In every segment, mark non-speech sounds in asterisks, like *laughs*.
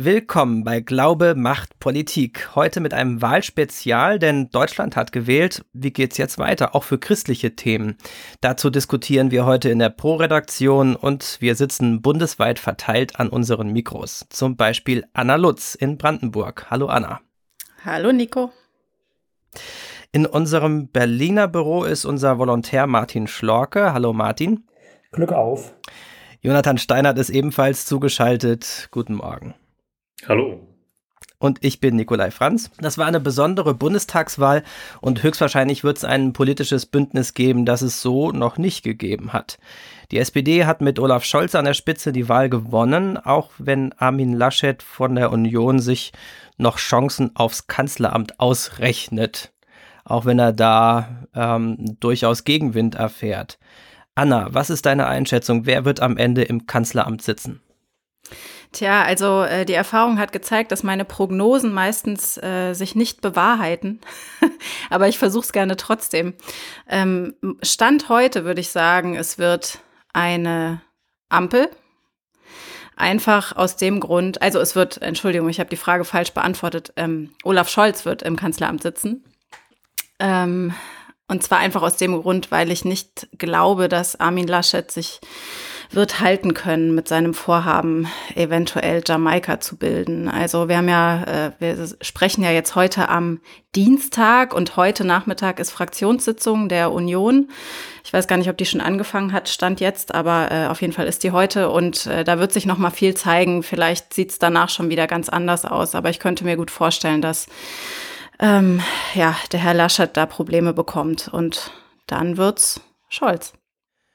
Willkommen bei Glaube macht Politik. Heute mit einem Wahlspezial, denn Deutschland hat gewählt. Wie geht's jetzt weiter? Auch für christliche Themen. Dazu diskutieren wir heute in der Pro-Redaktion und wir sitzen bundesweit verteilt an unseren Mikros. Zum Beispiel Anna Lutz in Brandenburg. Hallo Anna. Hallo Nico. In unserem Berliner Büro ist unser Volontär Martin Schlorke. Hallo Martin. Glück auf. Jonathan Steinert ist ebenfalls zugeschaltet. Guten Morgen. Hallo. Und ich bin Nikolai Franz. Das war eine besondere Bundestagswahl und höchstwahrscheinlich wird es ein politisches Bündnis geben, das es so noch nicht gegeben hat. Die SPD hat mit Olaf Scholz an der Spitze die Wahl gewonnen, auch wenn Armin Laschet von der Union sich noch Chancen aufs Kanzleramt ausrechnet, auch wenn er da ähm, durchaus Gegenwind erfährt. Anna, was ist deine Einschätzung? Wer wird am Ende im Kanzleramt sitzen? Tja, also äh, die Erfahrung hat gezeigt, dass meine Prognosen meistens äh, sich nicht bewahrheiten. *laughs* Aber ich versuche es gerne trotzdem. Ähm, Stand heute würde ich sagen, es wird eine Ampel. Einfach aus dem Grund, also es wird, Entschuldigung, ich habe die Frage falsch beantwortet. Ähm, Olaf Scholz wird im Kanzleramt sitzen. Ähm, und zwar einfach aus dem Grund, weil ich nicht glaube, dass Armin Laschet sich wird halten können mit seinem Vorhaben, eventuell Jamaika zu bilden. Also wir haben ja, äh, wir sprechen ja jetzt heute am Dienstag und heute Nachmittag ist Fraktionssitzung der Union. Ich weiß gar nicht, ob die schon angefangen hat, stand jetzt, aber äh, auf jeden Fall ist die heute und äh, da wird sich noch mal viel zeigen. Vielleicht sieht es danach schon wieder ganz anders aus, aber ich könnte mir gut vorstellen, dass ähm, ja der Herr Laschet da Probleme bekommt und dann wird's Scholz.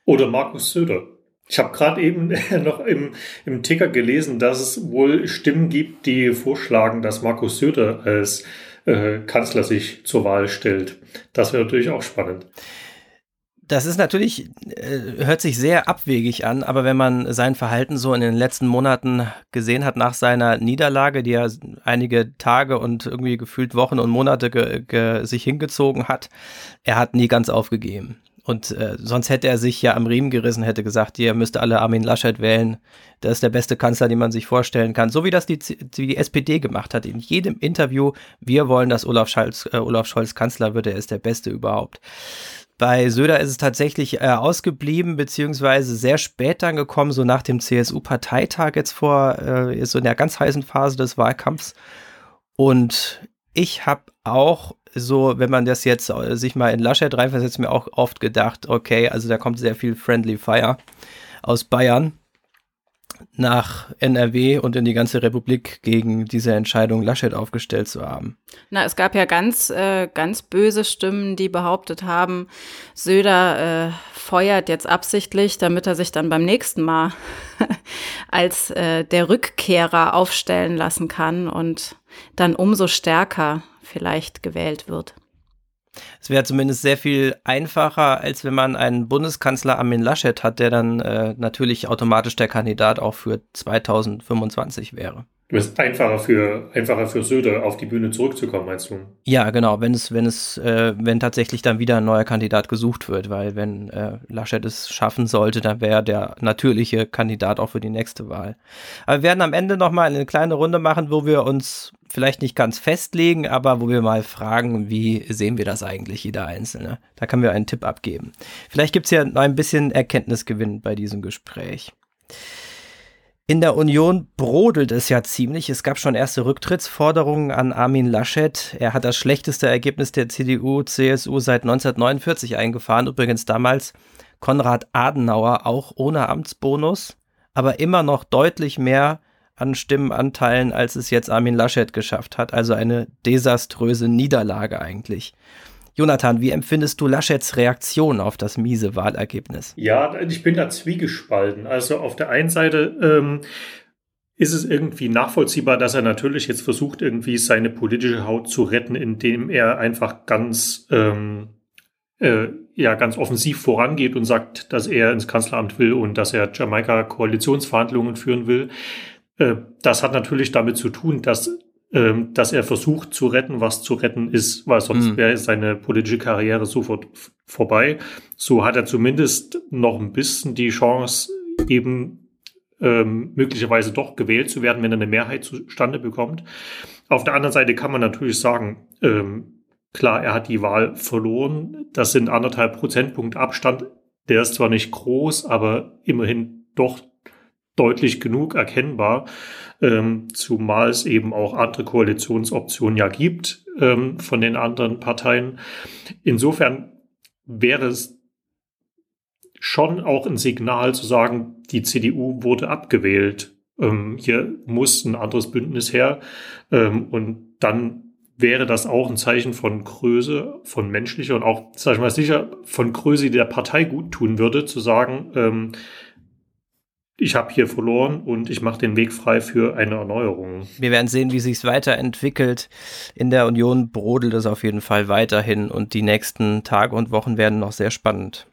Oder Markus Söder. Ich habe gerade eben *laughs* noch im, im Ticker gelesen, dass es wohl Stimmen gibt, die vorschlagen, dass Markus Söder als äh, Kanzler sich zur Wahl stellt. Das wäre natürlich auch spannend. Das ist natürlich, äh, hört sich sehr abwegig an, aber wenn man sein Verhalten so in den letzten Monaten gesehen hat nach seiner Niederlage, die er einige Tage und irgendwie gefühlt Wochen und Monate ge, ge, sich hingezogen hat, er hat nie ganz aufgegeben. Und äh, sonst hätte er sich ja am Riemen gerissen, hätte gesagt, ihr müsst alle Armin Laschet wählen. Das ist der beste Kanzler, den man sich vorstellen kann. So wie das die, die SPD gemacht hat. In jedem Interview, wir wollen, dass Olaf Scholz, äh, Olaf Scholz Kanzler wird, er ist der Beste überhaupt. Bei Söder ist es tatsächlich äh, ausgeblieben, beziehungsweise sehr spät dann gekommen, so nach dem CSU-Parteitag jetzt vor, äh, so in der ganz heißen Phase des Wahlkampfs. Und ich habe auch so, wenn man das jetzt äh, sich mal in Laschet reinversetzt, mir auch oft gedacht, okay, also da kommt sehr viel Friendly Fire aus Bayern nach NRW und in die ganze Republik gegen diese Entscheidung Laschet aufgestellt zu haben. Na, es gab ja ganz, äh, ganz böse Stimmen, die behauptet haben, Söder äh, feuert jetzt absichtlich, damit er sich dann beim nächsten Mal *laughs* als äh, der Rückkehrer aufstellen lassen kann und dann umso stärker vielleicht gewählt wird. Es wäre zumindest sehr viel einfacher, als wenn man einen Bundeskanzler Armin Laschet hat, der dann äh, natürlich automatisch der Kandidat auch für 2025 wäre. Du bist einfacher für, einfacher für Söder auf die Bühne zurückzukommen, meinst du? Ja, genau, wenn es, wenn es, äh, wenn tatsächlich dann wieder ein neuer Kandidat gesucht wird, weil wenn äh, Laschet es schaffen sollte, dann wäre er der natürliche Kandidat auch für die nächste Wahl. Aber wir werden am Ende nochmal eine kleine Runde machen, wo wir uns vielleicht nicht ganz festlegen, aber wo wir mal fragen, wie sehen wir das eigentlich, jeder Einzelne. Da können wir einen Tipp abgeben. Vielleicht gibt es ja noch ein bisschen Erkenntnisgewinn bei diesem Gespräch. In der Union brodelt es ja ziemlich. Es gab schon erste Rücktrittsforderungen an Armin Laschet. Er hat das schlechteste Ergebnis der CDU-CSU seit 1949 eingefahren. Übrigens damals Konrad Adenauer auch ohne Amtsbonus, aber immer noch deutlich mehr an Stimmenanteilen, als es jetzt Armin Laschet geschafft hat. Also eine desaströse Niederlage eigentlich. Jonathan, wie empfindest du Laschets Reaktion auf das miese Wahlergebnis? Ja, ich bin da zwiegespalten. Also auf der einen Seite ähm, ist es irgendwie nachvollziehbar, dass er natürlich jetzt versucht, irgendwie seine politische Haut zu retten, indem er einfach ganz, ähm, äh, ja, ganz offensiv vorangeht und sagt, dass er ins Kanzleramt will und dass er Jamaika-Koalitionsverhandlungen führen will. Äh, das hat natürlich damit zu tun, dass ähm, dass er versucht zu retten, was zu retten ist, weil sonst mhm. wäre seine politische Karriere sofort vorbei. So hat er zumindest noch ein bisschen die Chance, eben ähm, möglicherweise doch gewählt zu werden, wenn er eine Mehrheit zustande bekommt. Auf der anderen Seite kann man natürlich sagen, ähm, klar, er hat die Wahl verloren. Das sind anderthalb Prozentpunkt Abstand. Der ist zwar nicht groß, aber immerhin doch deutlich genug erkennbar, ähm, zumal es eben auch andere Koalitionsoptionen ja gibt ähm, von den anderen Parteien. Insofern wäre es schon auch ein Signal zu sagen, die CDU wurde abgewählt. Ähm, hier muss ein anderes Bündnis her. Ähm, und dann wäre das auch ein Zeichen von Größe, von menschlicher und auch, sag ich mal sicher, von Größe, die der Partei gut tun würde, zu sagen, ähm, ich habe hier verloren und ich mache den Weg frei für eine Erneuerung. Wir werden sehen, wie sich es weiterentwickelt. In der Union brodelt es auf jeden Fall weiterhin und die nächsten Tage und Wochen werden noch sehr spannend.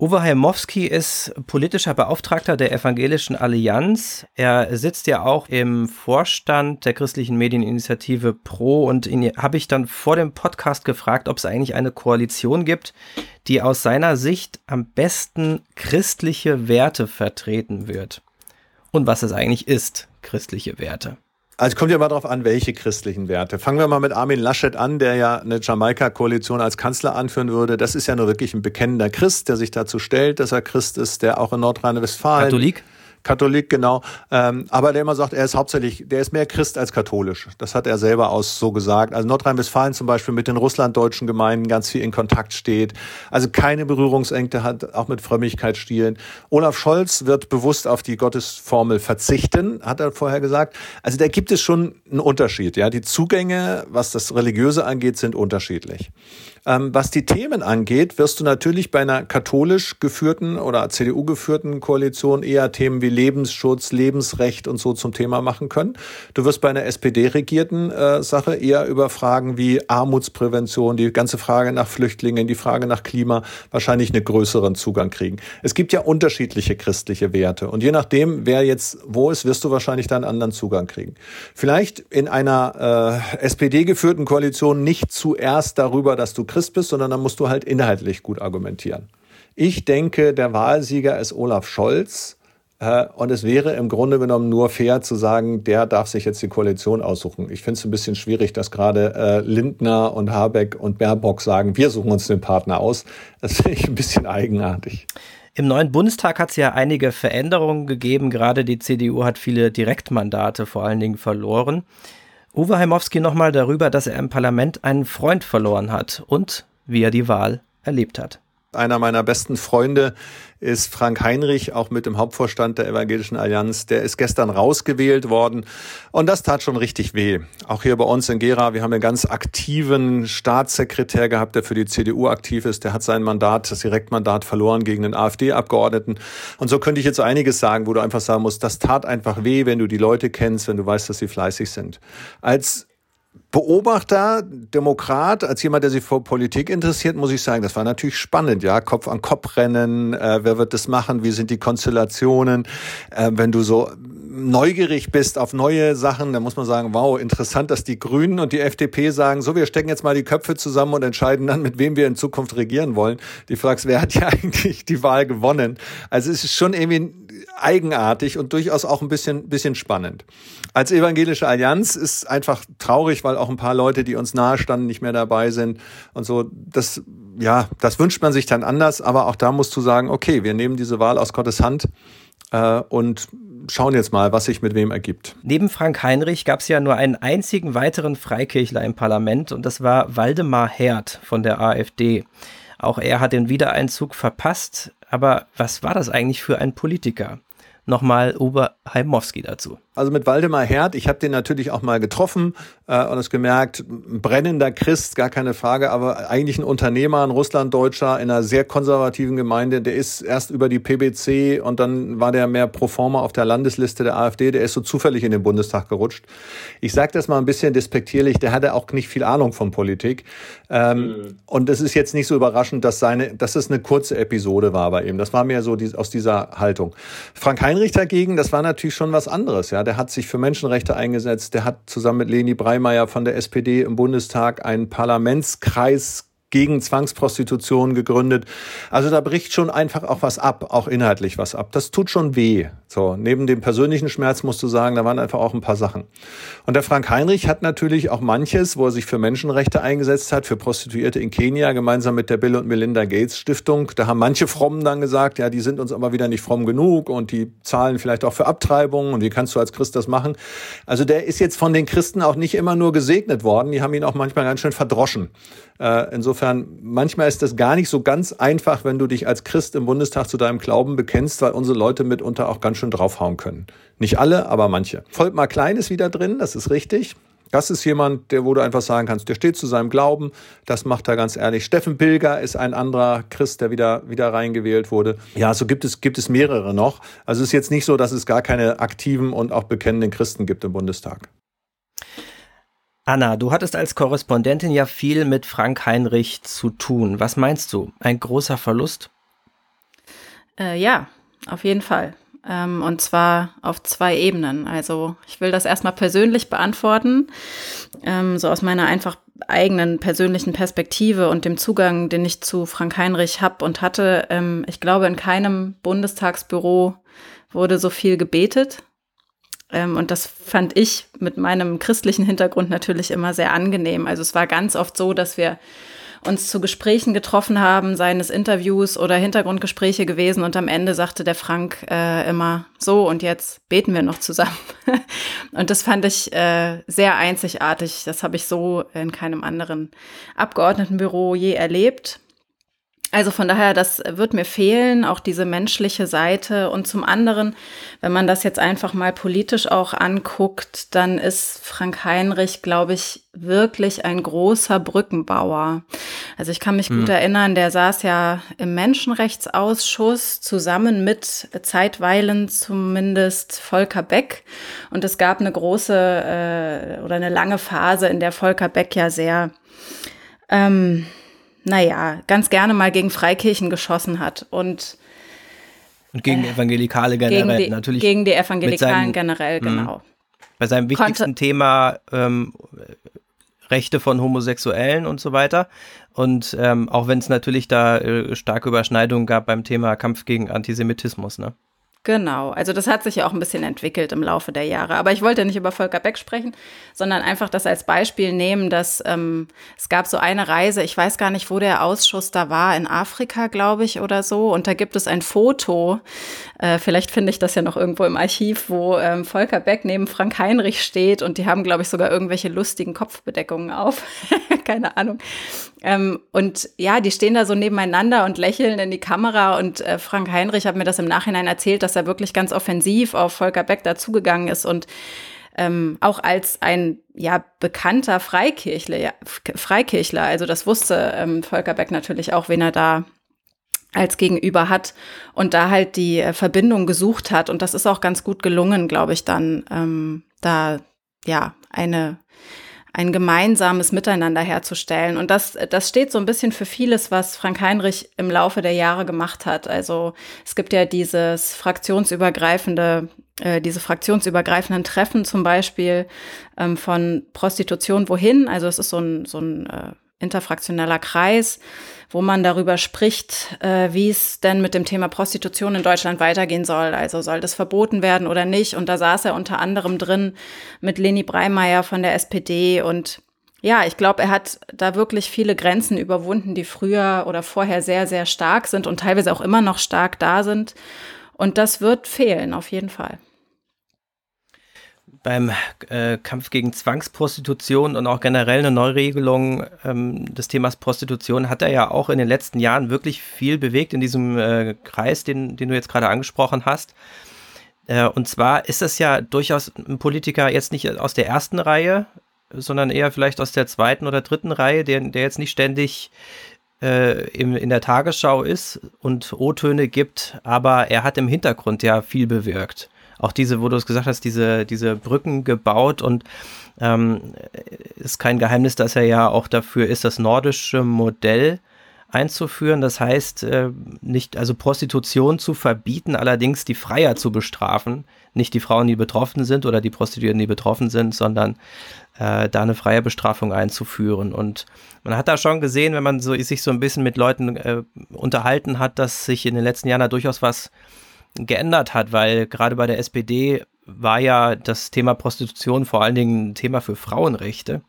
Uwe Heimowski ist politischer Beauftragter der Evangelischen Allianz. Er sitzt ja auch im Vorstand der christlichen Medieninitiative Pro und ihn habe ich dann vor dem Podcast gefragt, ob es eigentlich eine Koalition gibt, die aus seiner Sicht am besten christliche Werte vertreten wird. Und was es eigentlich ist, christliche Werte. Also kommt ja mal darauf an, welche christlichen Werte. Fangen wir mal mit Armin Laschet an, der ja eine Jamaika-Koalition als Kanzler anführen würde. Das ist ja nur wirklich ein bekennender Christ, der sich dazu stellt, dass er Christ ist, der auch in Nordrhein-Westfalen. Katholik? Katholik, genau. Ähm, aber der immer sagt, er ist hauptsächlich, der ist mehr Christ als katholisch. Das hat er selber aus so gesagt. Also Nordrhein-Westfalen zum Beispiel mit den russlanddeutschen Gemeinden ganz viel in Kontakt steht. Also keine Berührungsängste hat, auch mit Frömmigkeitsstilen. Olaf Scholz wird bewusst auf die Gottesformel verzichten, hat er vorher gesagt. Also da gibt es schon einen Unterschied. Ja, die Zugänge, was das Religiöse angeht, sind unterschiedlich. Ähm, was die Themen angeht, wirst du natürlich bei einer katholisch geführten oder CDU geführten Koalition eher Themen wie Lebensschutz, Lebensrecht und so zum Thema machen können. Du wirst bei einer SPD-regierten äh, Sache eher über Fragen wie Armutsprävention, die ganze Frage nach Flüchtlingen, die Frage nach Klima wahrscheinlich einen größeren Zugang kriegen. Es gibt ja unterschiedliche christliche Werte und je nachdem, wer jetzt wo ist, wirst du wahrscheinlich da einen anderen Zugang kriegen. Vielleicht in einer äh, SPD geführten Koalition nicht zuerst darüber, dass du Christ bist, sondern dann musst du halt inhaltlich gut argumentieren. Ich denke, der Wahlsieger ist Olaf Scholz. Äh, und es wäre im Grunde genommen nur fair zu sagen, der darf sich jetzt die Koalition aussuchen. Ich finde es ein bisschen schwierig, dass gerade äh, Lindner und Habeck und Baerbock sagen, wir suchen uns den Partner aus. Das finde ich ein bisschen eigenartig. Im neuen Bundestag hat es ja einige Veränderungen gegeben. Gerade die CDU hat viele Direktmandate vor allen Dingen verloren. Uwe Heimowski nochmal darüber, dass er im Parlament einen Freund verloren hat und wie er die Wahl erlebt hat. Einer meiner besten Freunde ist Frank Heinrich, auch mit dem Hauptvorstand der Evangelischen Allianz. Der ist gestern rausgewählt worden und das tat schon richtig weh. Auch hier bei uns in Gera, wir haben einen ganz aktiven Staatssekretär gehabt, der für die CDU aktiv ist. Der hat sein Mandat, das Direktmandat verloren gegen den AfD-Abgeordneten. Und so könnte ich jetzt einiges sagen, wo du einfach sagen musst, das tat einfach weh, wenn du die Leute kennst, wenn du weißt, dass sie fleißig sind. Als Beobachter, Demokrat, als jemand, der sich für Politik interessiert, muss ich sagen, das war natürlich spannend, ja, Kopf an Kopf rennen, äh, wer wird das machen, wie sind die Konstellationen, äh, wenn du so neugierig bist auf neue Sachen, dann muss man sagen, wow, interessant, dass die Grünen und die FDP sagen, so, wir stecken jetzt mal die Köpfe zusammen und entscheiden dann, mit wem wir in Zukunft regieren wollen. Die fragst, wer hat ja *laughs* eigentlich die Wahl gewonnen? Also es ist schon irgendwie eigenartig und durchaus auch ein bisschen, bisschen spannend. Als evangelische Allianz ist einfach traurig, weil auch ein paar Leute, die uns nahe standen, nicht mehr dabei sind und so. Das, ja, das wünscht man sich dann anders, aber auch da musst du sagen, okay, wir nehmen diese Wahl aus Gottes Hand äh, und schauen jetzt mal, was sich mit wem ergibt. Neben Frank Heinrich gab es ja nur einen einzigen weiteren Freikirchler im Parlament und das war Waldemar Herd von der AfD. Auch er hat den Wiedereinzug verpasst. Aber was war das eigentlich für ein Politiker? Nochmal Uwe Heimowski dazu. Also mit Waldemar Herd, ich habe den natürlich auch mal getroffen äh, und es gemerkt, brennender Christ, gar keine Frage, aber eigentlich ein Unternehmer, ein Russlanddeutscher in einer sehr konservativen Gemeinde, der ist erst über die PBC und dann war der mehr pro forma auf der Landesliste der AfD, der ist so zufällig in den Bundestag gerutscht. Ich sage das mal ein bisschen despektierlich, der hatte auch nicht viel Ahnung von Politik. Ähm, mhm. Und es ist jetzt nicht so überraschend, dass seine, dass es eine kurze Episode war bei ihm. Das war mir so die, aus dieser Haltung. Frank Heinrich dagegen, das war natürlich schon was anderes, ja der hat sich für Menschenrechte eingesetzt, der hat zusammen mit Leni Breimeyer von der SPD im Bundestag einen Parlamentskreis gegen Zwangsprostitution gegründet. Also da bricht schon einfach auch was ab, auch inhaltlich was ab. Das tut schon weh. So, neben dem persönlichen Schmerz musst du sagen, da waren einfach auch ein paar Sachen. Und der Frank Heinrich hat natürlich auch manches, wo er sich für Menschenrechte eingesetzt hat, für Prostituierte in Kenia, gemeinsam mit der Bill und Melinda Gates Stiftung. Da haben manche Frommen dann gesagt, ja, die sind uns aber wieder nicht fromm genug und die zahlen vielleicht auch für Abtreibungen und wie kannst du als Christ das machen? Also der ist jetzt von den Christen auch nicht immer nur gesegnet worden, die haben ihn auch manchmal ganz schön verdroschen. Äh, insofern, manchmal ist das gar nicht so ganz einfach, wenn du dich als Christ im Bundestag zu deinem Glauben bekennst, weil unsere Leute mitunter auch ganz schön draufhauen können. Nicht alle, aber manche. Volkmar Klein ist wieder drin, das ist richtig. Das ist jemand, der, wo du einfach sagen kannst, der steht zu seinem Glauben, das macht er ganz ehrlich. Steffen Pilger ist ein anderer Christ, der wieder, wieder reingewählt wurde. Ja, so gibt es, gibt es mehrere noch. Also es ist jetzt nicht so, dass es gar keine aktiven und auch bekennenden Christen gibt im Bundestag. Anna, du hattest als Korrespondentin ja viel mit Frank Heinrich zu tun. Was meinst du? Ein großer Verlust? Äh, ja, auf jeden Fall. Ähm, und zwar auf zwei Ebenen. Also ich will das erstmal persönlich beantworten, ähm, so aus meiner einfach eigenen persönlichen Perspektive und dem Zugang, den ich zu Frank Heinrich habe und hatte. Ähm, ich glaube, in keinem Bundestagsbüro wurde so viel gebetet und das fand ich mit meinem christlichen Hintergrund natürlich immer sehr angenehm. Also es war ganz oft so, dass wir uns zu Gesprächen getroffen haben, seines Interviews oder Hintergrundgespräche gewesen und am Ende sagte der Frank äh, immer so und jetzt beten wir noch zusammen. *laughs* und das fand ich äh, sehr einzigartig. Das habe ich so in keinem anderen Abgeordnetenbüro je erlebt. Also von daher, das wird mir fehlen, auch diese menschliche Seite. Und zum anderen, wenn man das jetzt einfach mal politisch auch anguckt, dann ist Frank Heinrich, glaube ich, wirklich ein großer Brückenbauer. Also ich kann mich mhm. gut erinnern, der saß ja im Menschenrechtsausschuss zusammen mit zeitweilen zumindest Volker Beck. Und es gab eine große äh, oder eine lange Phase, in der Volker Beck ja sehr ähm, naja, ganz gerne mal gegen Freikirchen geschossen hat und und gegen äh, Evangelikale generell, gegen die, natürlich. Gegen die Evangelikalen seinen, generell, mhm. genau. Bei seinem wichtigsten Konnte, Thema ähm, Rechte von Homosexuellen und so weiter. Und ähm, auch wenn es natürlich da äh, starke Überschneidungen gab beim Thema Kampf gegen Antisemitismus, ne? Genau, also das hat sich ja auch ein bisschen entwickelt im Laufe der Jahre. Aber ich wollte nicht über Volker Beck sprechen, sondern einfach das als Beispiel nehmen, dass ähm, es gab so eine Reise, ich weiß gar nicht, wo der Ausschuss da war, in Afrika, glaube ich, oder so. Und da gibt es ein Foto, äh, vielleicht finde ich das ja noch irgendwo im Archiv, wo ähm, Volker Beck neben Frank Heinrich steht und die haben, glaube ich, sogar irgendwelche lustigen Kopfbedeckungen auf. *laughs* Keine Ahnung. Ähm, und ja, die stehen da so nebeneinander und lächeln in die Kamera. Und äh, Frank Heinrich hat mir das im Nachhinein erzählt, dass er wirklich ganz offensiv auf Volker Beck dazugegangen ist und ähm, auch als ein ja bekannter Freikirchler, ja, Freikirchler, also das wusste ähm, Volker Beck natürlich auch, wen er da als Gegenüber hat und da halt die äh, Verbindung gesucht hat. Und das ist auch ganz gut gelungen, glaube ich, dann ähm, da ja eine ein gemeinsames Miteinander herzustellen. Und das, das steht so ein bisschen für vieles, was Frank Heinrich im Laufe der Jahre gemacht hat. Also es gibt ja dieses fraktionsübergreifende, äh, diese fraktionsübergreifenden Treffen zum Beispiel ähm, von Prostitution wohin. Also es ist so ein, so ein äh, interfraktioneller Kreis, wo man darüber spricht, äh, wie es denn mit dem Thema Prostitution in Deutschland weitergehen soll. Also soll das verboten werden oder nicht? Und da saß er unter anderem drin mit Leni Breimeyer von der SPD und ja, ich glaube, er hat da wirklich viele Grenzen überwunden, die früher oder vorher sehr, sehr stark sind und teilweise auch immer noch stark da sind. Und das wird fehlen, auf jeden Fall beim äh, Kampf gegen Zwangsprostitution und auch generell eine Neuregelung ähm, des Themas Prostitution hat er ja auch in den letzten Jahren wirklich viel bewegt in diesem äh, Kreis, den, den du jetzt gerade angesprochen hast. Äh, und zwar ist das ja durchaus ein Politiker jetzt nicht aus der ersten Reihe, sondern eher vielleicht aus der zweiten oder dritten Reihe, der, der jetzt nicht ständig äh, im, in der Tagesschau ist und O-Töne gibt, aber er hat im Hintergrund ja viel bewirkt auch diese, wo du es gesagt hast, diese, diese Brücken gebaut und ähm, ist kein Geheimnis, dass er ja auch dafür ist, das nordische Modell einzuführen. Das heißt, äh, nicht, also Prostitution zu verbieten, allerdings die Freier zu bestrafen. Nicht die Frauen, die betroffen sind oder die Prostituierten, die betroffen sind, sondern äh, da eine freie Bestrafung einzuführen. Und man hat da schon gesehen, wenn man so, sich so ein bisschen mit Leuten äh, unterhalten hat, dass sich in den letzten Jahren da durchaus was geändert hat, weil gerade bei der SPD war ja das Thema Prostitution vor allen Dingen ein Thema für Frauenrechte.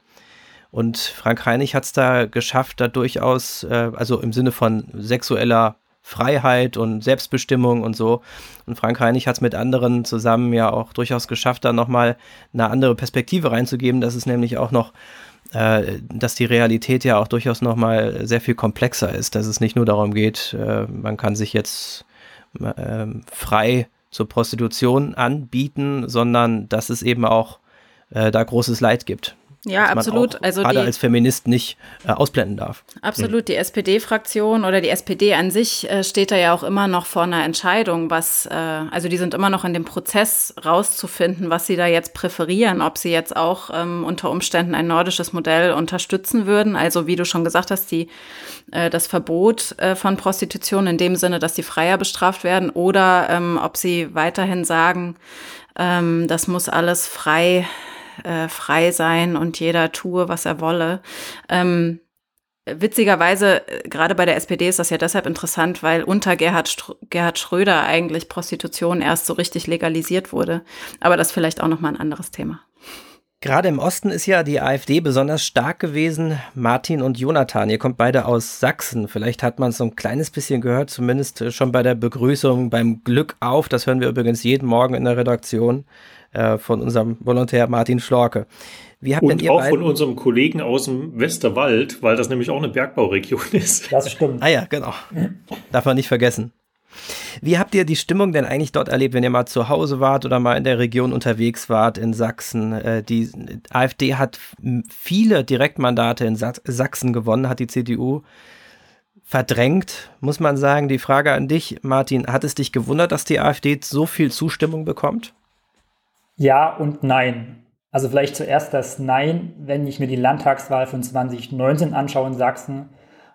Und Frank Heinig hat es da geschafft, da durchaus, äh, also im Sinne von sexueller Freiheit und Selbstbestimmung und so. Und Frank Heinig hat es mit anderen zusammen ja auch durchaus geschafft, da nochmal eine andere Perspektive reinzugeben, dass es nämlich auch noch, äh, dass die Realität ja auch durchaus nochmal sehr viel komplexer ist, dass es nicht nur darum geht, äh, man kann sich jetzt äh, frei zur Prostitution anbieten, sondern dass es eben auch äh, da großes Leid gibt. Ja, absolut. also gerade als Feminist nicht äh, ausblenden darf. Absolut. Die SPD-Fraktion oder die SPD an sich äh, steht da ja auch immer noch vor einer Entscheidung, was, äh, also die sind immer noch in dem Prozess rauszufinden, was sie da jetzt präferieren, ob sie jetzt auch ähm, unter Umständen ein nordisches Modell unterstützen würden. Also wie du schon gesagt hast, die, äh, das Verbot äh, von Prostitution in dem Sinne, dass die Freier bestraft werden oder ähm, ob sie weiterhin sagen, ähm, das muss alles frei äh, frei sein und jeder tue, was er wolle. Ähm, witzigerweise, äh, gerade bei der SPD ist das ja deshalb interessant, weil unter Gerhard, Str Gerhard Schröder eigentlich Prostitution erst so richtig legalisiert wurde. Aber das vielleicht auch nochmal ein anderes Thema. Gerade im Osten ist ja die AfD besonders stark gewesen. Martin und Jonathan, ihr kommt beide aus Sachsen. Vielleicht hat man es so ein kleines bisschen gehört, zumindest schon bei der Begrüßung beim Glück auf. Das hören wir übrigens jeden Morgen in der Redaktion. Äh, von unserem Volontär Martin Schlorke. Wie habt Und auch von unserem Kollegen aus dem Westerwald, weil das nämlich auch eine Bergbauregion *laughs* ist. Das stimmt. Ah ja, genau. Darf man nicht vergessen. Wie habt ihr die Stimmung denn eigentlich dort erlebt, wenn ihr mal zu Hause wart oder mal in der Region unterwegs wart in Sachsen? Äh, die AfD hat viele Direktmandate in Sachsen gewonnen, hat die CDU verdrängt, muss man sagen. Die Frage an dich, Martin, hat es dich gewundert, dass die AfD so viel Zustimmung bekommt? Ja und nein. Also vielleicht zuerst das Nein, wenn ich mir die Landtagswahl von 2019 anschaue in Sachsen.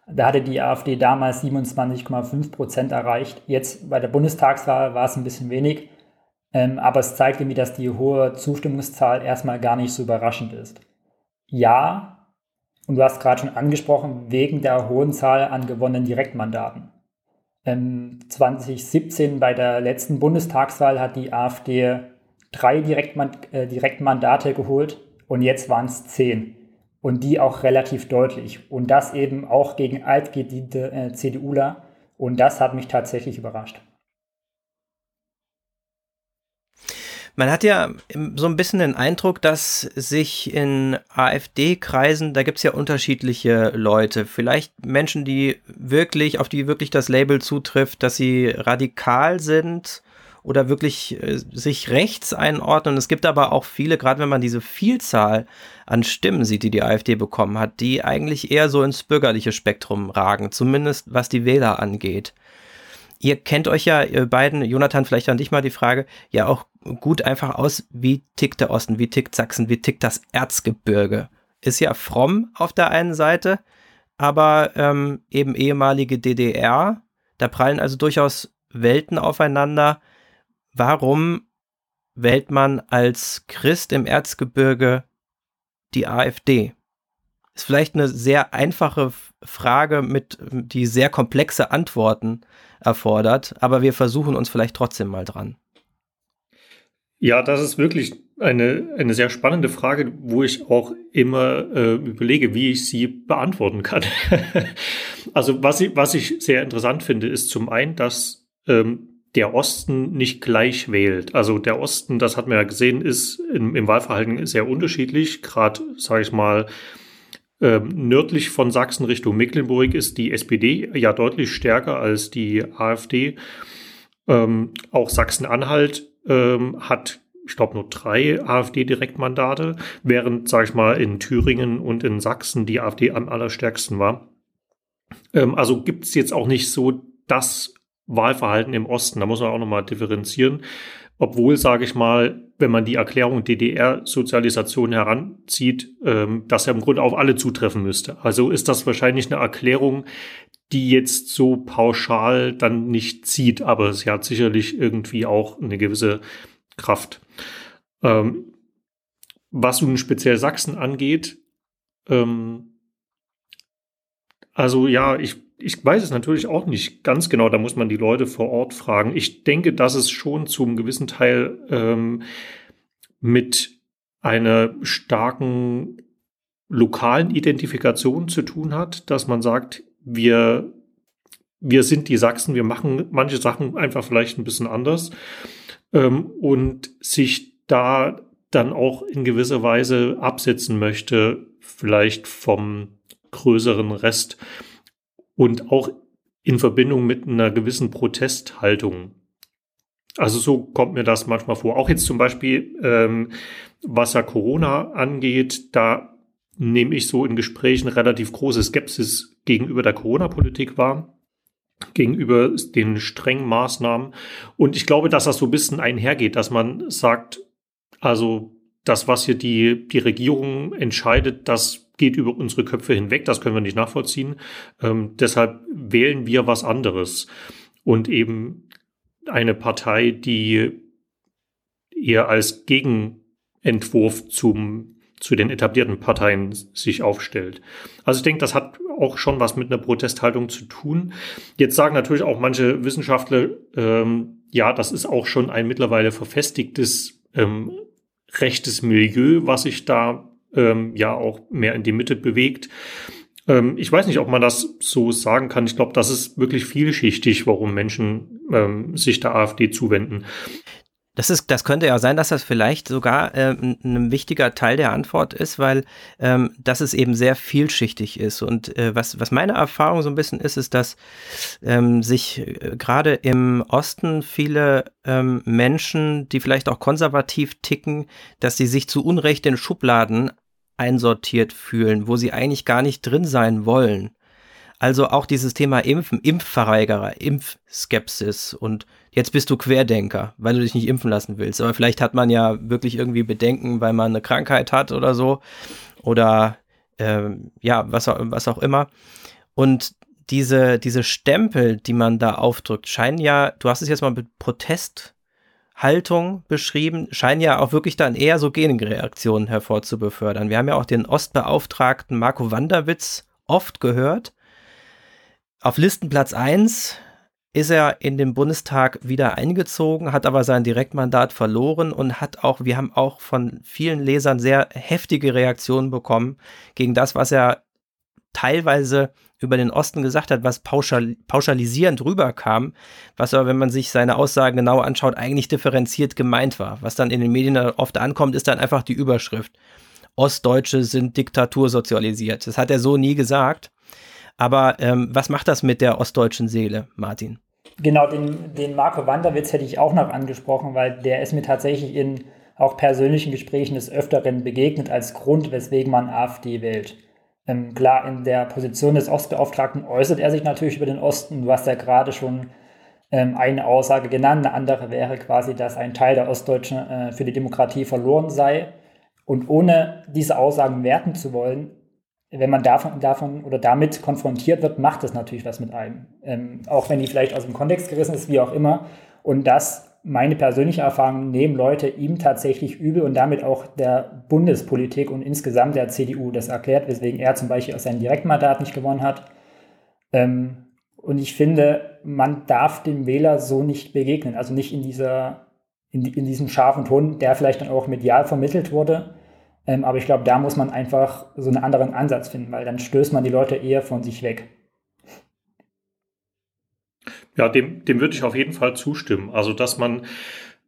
Da hatte die AfD damals 27,5 Prozent erreicht. Jetzt bei der Bundestagswahl war es ein bisschen wenig. Ähm, aber es zeigt irgendwie, dass die hohe Zustimmungszahl erstmal gar nicht so überraschend ist. Ja, und du hast gerade schon angesprochen, wegen der hohen Zahl an gewonnenen Direktmandaten. Ähm, 2017 bei der letzten Bundestagswahl hat die AfD drei Direktmand äh, Direktmandate geholt und jetzt waren es zehn. Und die auch relativ deutlich. Und das eben auch gegen altgediente äh, CDUler. Und das hat mich tatsächlich überrascht. Man hat ja so ein bisschen den Eindruck, dass sich in AfD-Kreisen, da gibt es ja unterschiedliche Leute. Vielleicht Menschen, die wirklich, auf die wirklich das Label zutrifft, dass sie radikal sind oder wirklich äh, sich rechts einordnen. Es gibt aber auch viele, gerade wenn man diese Vielzahl an Stimmen sieht, die die AfD bekommen hat, die eigentlich eher so ins bürgerliche Spektrum ragen, zumindest was die Wähler angeht. Ihr kennt euch ja, ihr beiden, Jonathan, vielleicht an dich mal die Frage, ja auch gut einfach aus, wie tickt der Osten, wie tickt Sachsen, wie tickt das Erzgebirge. Ist ja fromm auf der einen Seite, aber ähm, eben ehemalige DDR. Da prallen also durchaus Welten aufeinander warum wählt man als Christ im Erzgebirge die AfD? Ist vielleicht eine sehr einfache Frage, mit, die sehr komplexe Antworten erfordert, aber wir versuchen uns vielleicht trotzdem mal dran. Ja, das ist wirklich eine, eine sehr spannende Frage, wo ich auch immer äh, überlege, wie ich sie beantworten kann. *laughs* also was ich, was ich sehr interessant finde, ist zum einen, dass ähm, der Osten nicht gleich wählt. Also der Osten, das hat man ja gesehen, ist im, im Wahlverhalten sehr unterschiedlich. Gerade, sage ich mal, ähm, nördlich von Sachsen Richtung Mecklenburg ist die SPD ja deutlich stärker als die AfD. Ähm, auch Sachsen-Anhalt ähm, hat, ich glaube, nur drei AfD-Direktmandate, während, sage ich mal, in Thüringen und in Sachsen die AfD am allerstärksten war. Ähm, also gibt es jetzt auch nicht so das Wahlverhalten im Osten. Da muss man auch nochmal differenzieren. Obwohl, sage ich mal, wenn man die Erklärung DDR-Sozialisation heranzieht, ähm, das ja im Grunde auf alle zutreffen müsste. Also ist das wahrscheinlich eine Erklärung, die jetzt so pauschal dann nicht zieht, aber sie hat sicherlich irgendwie auch eine gewisse Kraft. Ähm, was nun speziell Sachsen angeht, ähm, also ja, ich, ich weiß es natürlich auch nicht ganz genau, da muss man die Leute vor Ort fragen. Ich denke, dass es schon zum gewissen Teil ähm, mit einer starken lokalen Identifikation zu tun hat, dass man sagt, wir, wir sind die Sachsen, wir machen manche Sachen einfach vielleicht ein bisschen anders ähm, und sich da dann auch in gewisser Weise absetzen möchte, vielleicht vom größeren Rest und auch in Verbindung mit einer gewissen Protesthaltung. Also so kommt mir das manchmal vor. Auch jetzt zum Beispiel, ähm, was ja Corona angeht, da nehme ich so in Gesprächen relativ große Skepsis gegenüber der Corona-Politik wahr, gegenüber den strengen Maßnahmen. Und ich glaube, dass das so ein bisschen einhergeht, dass man sagt, also das, was hier die, die Regierung entscheidet, das geht über unsere Köpfe hinweg, das können wir nicht nachvollziehen. Ähm, deshalb wählen wir was anderes. Und eben eine Partei, die eher als Gegenentwurf zum zu den etablierten Parteien sich aufstellt. Also ich denke, das hat auch schon was mit einer Protesthaltung zu tun. Jetzt sagen natürlich auch manche Wissenschaftler, ähm, ja, das ist auch schon ein mittlerweile verfestigtes ähm, rechtes Milieu, was sich da ähm, ja auch mehr in die Mitte bewegt. Ähm, ich weiß nicht, ob man das so sagen kann. Ich glaube, das ist wirklich vielschichtig, warum Menschen ähm, sich der AfD zuwenden. Das, ist, das könnte ja sein, dass das vielleicht sogar äh, ein wichtiger Teil der Antwort ist, weil ähm, dass es eben sehr vielschichtig ist. Und äh, was, was meine Erfahrung so ein bisschen ist, ist, dass ähm, sich äh, gerade im Osten viele ähm, Menschen, die vielleicht auch konservativ ticken, dass sie sich zu Unrecht in Schubladen einsortiert fühlen, wo sie eigentlich gar nicht drin sein wollen. Also auch dieses Thema Impfen, Impfverweigerer, Impfskepsis und jetzt bist du Querdenker, weil du dich nicht impfen lassen willst. Aber vielleicht hat man ja wirklich irgendwie Bedenken, weil man eine Krankheit hat oder so. Oder äh, ja, was, was auch immer. Und diese, diese Stempel, die man da aufdrückt, scheinen ja, du hast es jetzt mal mit Protesthaltung beschrieben, scheinen ja auch wirklich dann eher so Gegenreaktionen hervorzubefördern. Wir haben ja auch den Ostbeauftragten Marco Wanderwitz oft gehört. Auf Listenplatz 1 ist er in den Bundestag wieder eingezogen, hat aber sein Direktmandat verloren und hat auch, wir haben auch von vielen Lesern sehr heftige Reaktionen bekommen gegen das, was er teilweise über den Osten gesagt hat, was pauschal, pauschalisierend rüberkam, was aber, wenn man sich seine Aussagen genau anschaut, eigentlich differenziert gemeint war. Was dann in den Medien oft ankommt, ist dann einfach die Überschrift. Ostdeutsche sind diktatursozialisiert. Das hat er so nie gesagt. Aber ähm, was macht das mit der ostdeutschen Seele, Martin? Genau, den, den Marco Wanderwitz hätte ich auch noch angesprochen, weil der ist mir tatsächlich in auch persönlichen Gesprächen des Öfteren begegnet als Grund, weswegen man AfD wählt. Ähm, klar, in der Position des Ostbeauftragten äußert er sich natürlich über den Osten. Du hast ja gerade schon ähm, eine Aussage genannt. Eine andere wäre quasi, dass ein Teil der Ostdeutschen äh, für die Demokratie verloren sei. Und ohne diese Aussagen werten zu wollen, wenn man davon, davon oder damit konfrontiert wird, macht das natürlich was mit einem. Ähm, auch wenn die vielleicht aus dem Kontext gerissen ist, wie auch immer. Und das, meine persönliche Erfahrung, nehmen Leute ihm tatsächlich übel und damit auch der Bundespolitik und insgesamt der CDU das erklärt, weswegen er zum Beispiel auch sein Direktmandat nicht gewonnen hat. Ähm, und ich finde, man darf dem Wähler so nicht begegnen, also nicht in dieser, in, in diesem scharfen Ton, der vielleicht dann auch medial vermittelt wurde ähm, aber ich glaube, da muss man einfach so einen anderen Ansatz finden, weil dann stößt man die Leute eher von sich weg. Ja, dem, dem würde ich auf jeden Fall zustimmen. Also, dass man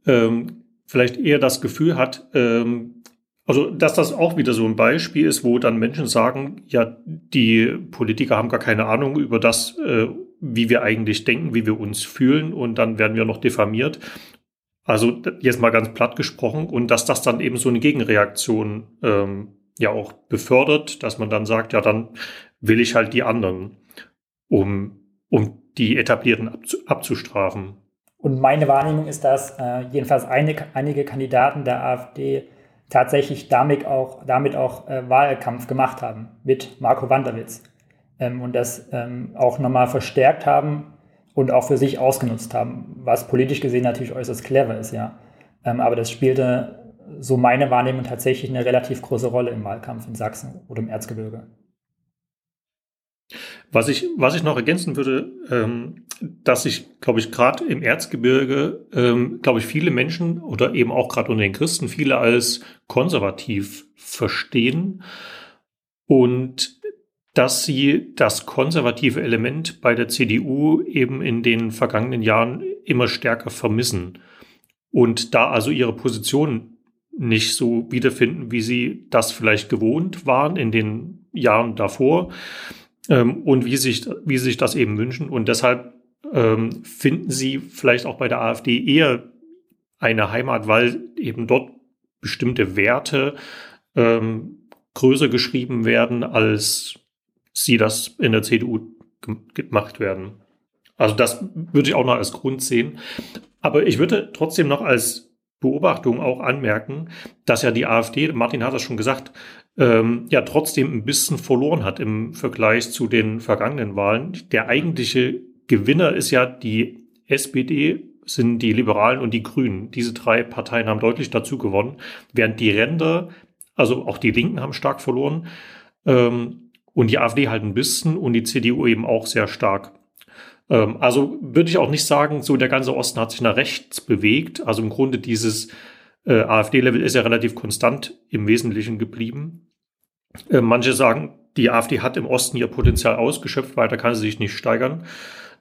ähm, vielleicht eher das Gefühl hat, ähm, also, dass das auch wieder so ein Beispiel ist, wo dann Menschen sagen, ja, die Politiker haben gar keine Ahnung über das, äh, wie wir eigentlich denken, wie wir uns fühlen und dann werden wir noch diffamiert. Also jetzt mal ganz platt gesprochen und dass das dann eben so eine Gegenreaktion ähm, ja auch befördert, dass man dann sagt, ja, dann will ich halt die anderen, um, um die Etablierten abzu abzustrafen. Und meine Wahrnehmung ist, dass äh, jedenfalls eine, einige Kandidaten der AfD tatsächlich damit auch, damit auch äh, Wahlkampf gemacht haben mit Marco Wanderwitz. ähm, und das ähm, auch nochmal verstärkt haben und auch für sich ausgenutzt haben, was politisch gesehen natürlich äußerst clever ist, ja. Ähm, aber das spielte so meine Wahrnehmung tatsächlich eine relativ große Rolle im Wahlkampf in Sachsen oder im Erzgebirge. Was ich, was ich noch ergänzen würde, ähm, dass ich, glaube ich, gerade im Erzgebirge, ähm, glaube ich, viele Menschen oder eben auch gerade unter den Christen viele als konservativ verstehen und dass sie das konservative Element bei der CDU eben in den vergangenen Jahren immer stärker vermissen und da also ihre Position nicht so wiederfinden, wie sie das vielleicht gewohnt waren in den Jahren davor ähm, und wie sich, wie sich das eben wünschen. Und deshalb ähm, finden sie vielleicht auch bei der AfD eher eine Heimat, weil eben dort bestimmte Werte ähm, größer geschrieben werden, als sie das in der CDU gemacht werden. Also das würde ich auch noch als Grund sehen. Aber ich würde trotzdem noch als Beobachtung auch anmerken, dass ja die AfD, Martin hat das schon gesagt, ähm, ja trotzdem ein bisschen verloren hat im Vergleich zu den vergangenen Wahlen. Der eigentliche Gewinner ist ja die SPD, sind die Liberalen und die Grünen. Diese drei Parteien haben deutlich dazu gewonnen, während die Ränder, also auch die Linken haben stark verloren ähm, und die AfD halt ein bisschen und die CDU eben auch sehr stark. Ähm, also würde ich auch nicht sagen, so der ganze Osten hat sich nach rechts bewegt. Also im Grunde dieses äh, AfD-Level ist ja relativ konstant im Wesentlichen geblieben. Äh, manche sagen, die AfD hat im Osten ihr Potenzial ausgeschöpft, weiter kann sie sich nicht steigern.